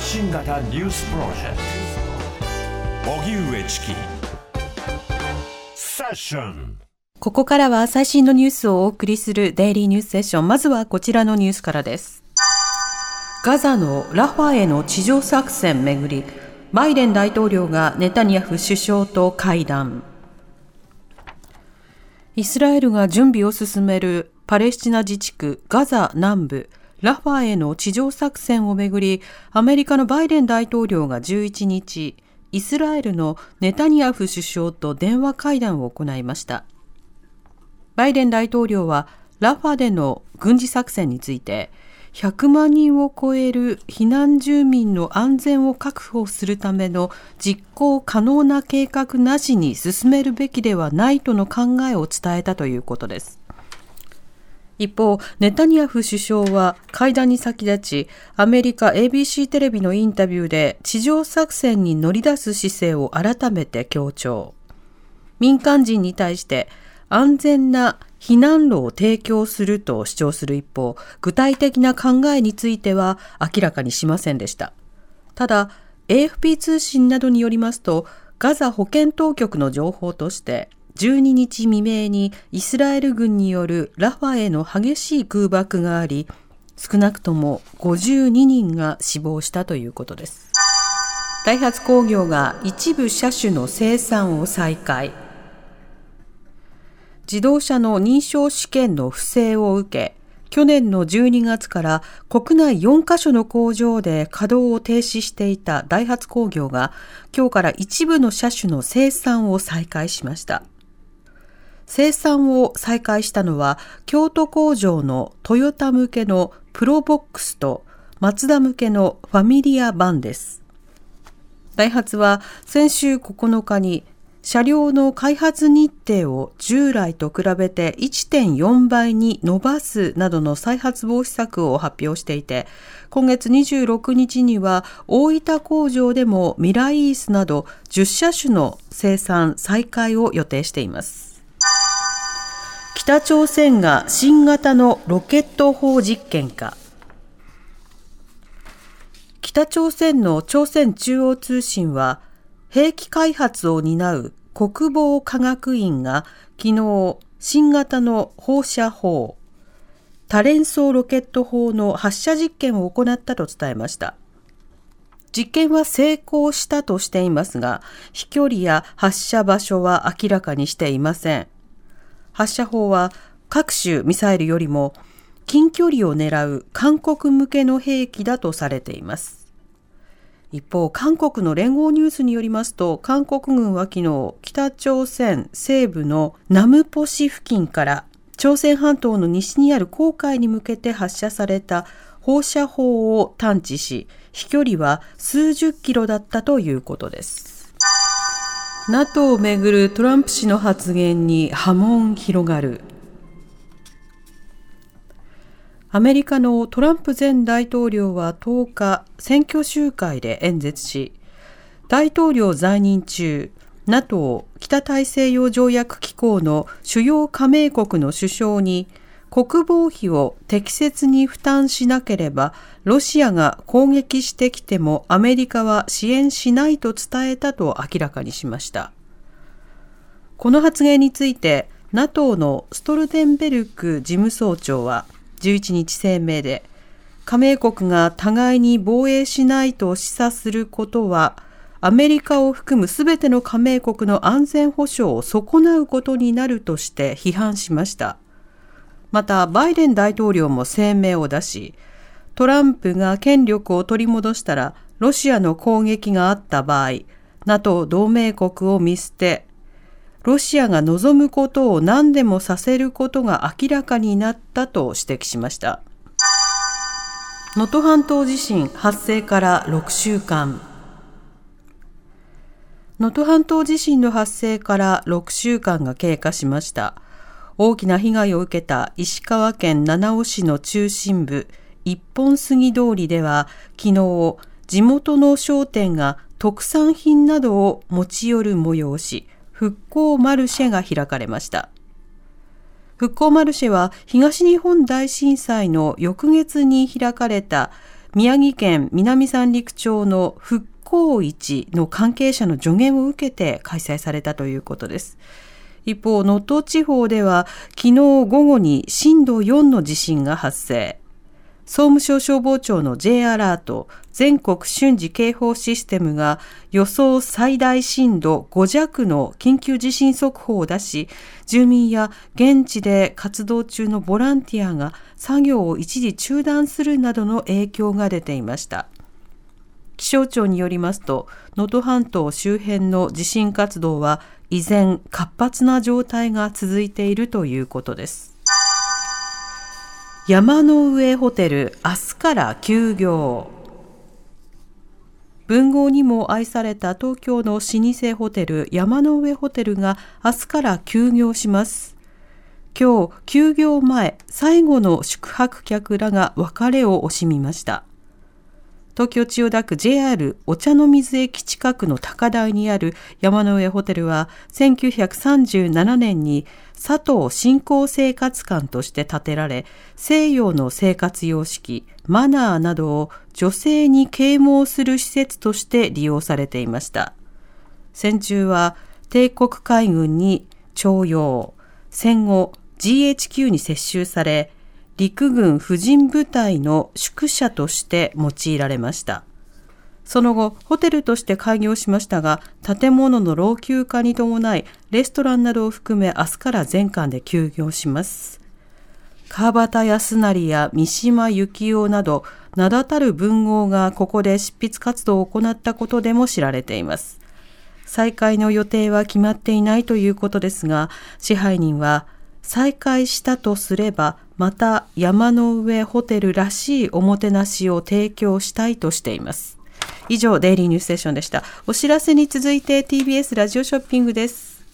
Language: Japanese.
発信型ニュースプロジェクト荻上チキセッションここからは最新のニュースをお送りするデイリーニュースセッション。まずはこちらのニュースからです。ガザのラファへの地上作戦めぐり、バイデン大統領がネタニヤフ首相と会談。イスラエルが準備を進めるパレスチナ自治区ガザ南部ラファへの地上作戦をめぐり、アメリカのバイデン大統領が11日、イスラエルのネタニヤフ首相と電話会談を行いました。バイデン大統領はラファでの軍事作戦について100万人を超える避難住民の安全を確保するための実行可能な計画なしに進めるべきではないとの考えを伝えたということです。一方、ネタニヤフ首相は会談に先立ち、アメリカ ABC テレビのインタビューで地上作戦に乗り出す姿勢を改めて強調。民間人に対して安全な避難路を提供すると主張する一方、具体的な考えについては明らかにしませんでした。ただ、AFP 通信などによりますと、ガザ保健当局の情報として、12日未明にイスラエル軍によるラファへの激しい空爆があり、少なくとも52人が死亡したということです。ダイハツ工業が一部車種の生産を再開。自動車の認証試験の不正を受け、去年の12月から国内4カ所の工場で稼働を停止していたダイハツ工業が今日から一部の車種の生産を再開しました。生産を再開したのは京都工場のトヨタ向けのプロボックスとマツダ向けのファミリア版です。ダイハツは先週9日に車両の開発日程を従来と比べて1.4倍に伸ばすなどの再発防止策を発表していて、今月26日には大分工場でもミライースなど10車種の生産再開を予定しています。北朝鮮が新型のロケット砲実験か。北朝鮮の朝鮮中央通信は、兵器開発を担う国防科学院が昨日新型の放射砲多連装ロケット砲の発射実験を行ったと伝えました。実験は成功したとしていますが、飛距離や発射場所は明らかにしていません。発射砲は各種ミサイルよりも近距離を狙う韓国向けの兵器だとされています。一方、韓国の連合ニュースによりますと、韓国軍は昨日、北朝鮮西部のナムポ市付近から朝鮮半島の西にある黄海に向けて発射された放射砲を探知し、飛距離は数十キロだったということです。NATO をめぐるトランプ氏の発言に波紋広がる。アメリカのトランプ前大統領は10日、選挙集会で演説し、大統領在任中、NATO 北大西洋条約機構の主要加盟国の首相に国防費を適切に負担しなければ、ロシアが攻撃してきてもアメリカは支援しないと伝えたと明らかにしました。この発言について、NATO のストルテンベルク事務総長は、11日声明で、加盟国が互いに防衛しないと示唆することは、アメリカを含むすべての加盟国の安全保障を損なうことになるとして批判しました。また、バイデン大統領も声明を出し、トランプが権力を取り戻したら、ロシアの攻撃があった場合、NATO 同盟国を見捨て、ロシアが望むことを何でもさせることが明らかになったと指摘しました。能登半島地震発生から6週間。能登半島地震の発生から6週間が経過しました。大きな被害を受けた石川県七尾市の中心部、一本杉通りでは、昨日、地元の商店が特産品などを持ち寄る催し、復興マルシェが開かれました。復興マルシェは東日本大震災の翌月に開かれた宮城県南三陸町の復興市の関係者の助言を受けて開催されたということです。一方、能登地方では昨日午後に震度4の地震が発生。総務省消防庁の J アラート全国瞬時警報システムが予想最大震度5弱の緊急地震速報を出し、住民や現地で活動中のボランティアが作業を一時中断するなどの影響が出ていました。気象庁によりますと、能登半島周辺の地震活動は依然活発な状態が続いているということです。山の上ホテル明日から休業。文豪にも愛された東京の老舗ホテル山の上ホテルが明日から休業します。今日休業前最後の宿泊客らが別れを惜しみました。東京千代田区 JR お茶の水駅近くの高台にある山の上ホテルは1937年に佐藤信仰生活館として建てられ西洋の生活様式マナーなどを女性に啓蒙する施設として利用されていました。戦中は帝国海軍に徴用。戦後 GHQ に接収され陸軍婦人部隊の宿舎として用いられました。その後、ホテルとして開業しましたが、建物の老朽化に伴い、レストランなどを含め明日から全館で休業します。川端康成や三島由紀夫など、名だたる文豪がここで執筆活動を行ったことでも知られています。再開の予定は決まっていないということですが、支配人は、再開したとすれば、また山の上ホテルらしいおもてなしを提供したいとしています。以上、デイリーニュースセッションでした。お知らせに続いて TBS ラジオショッピングです。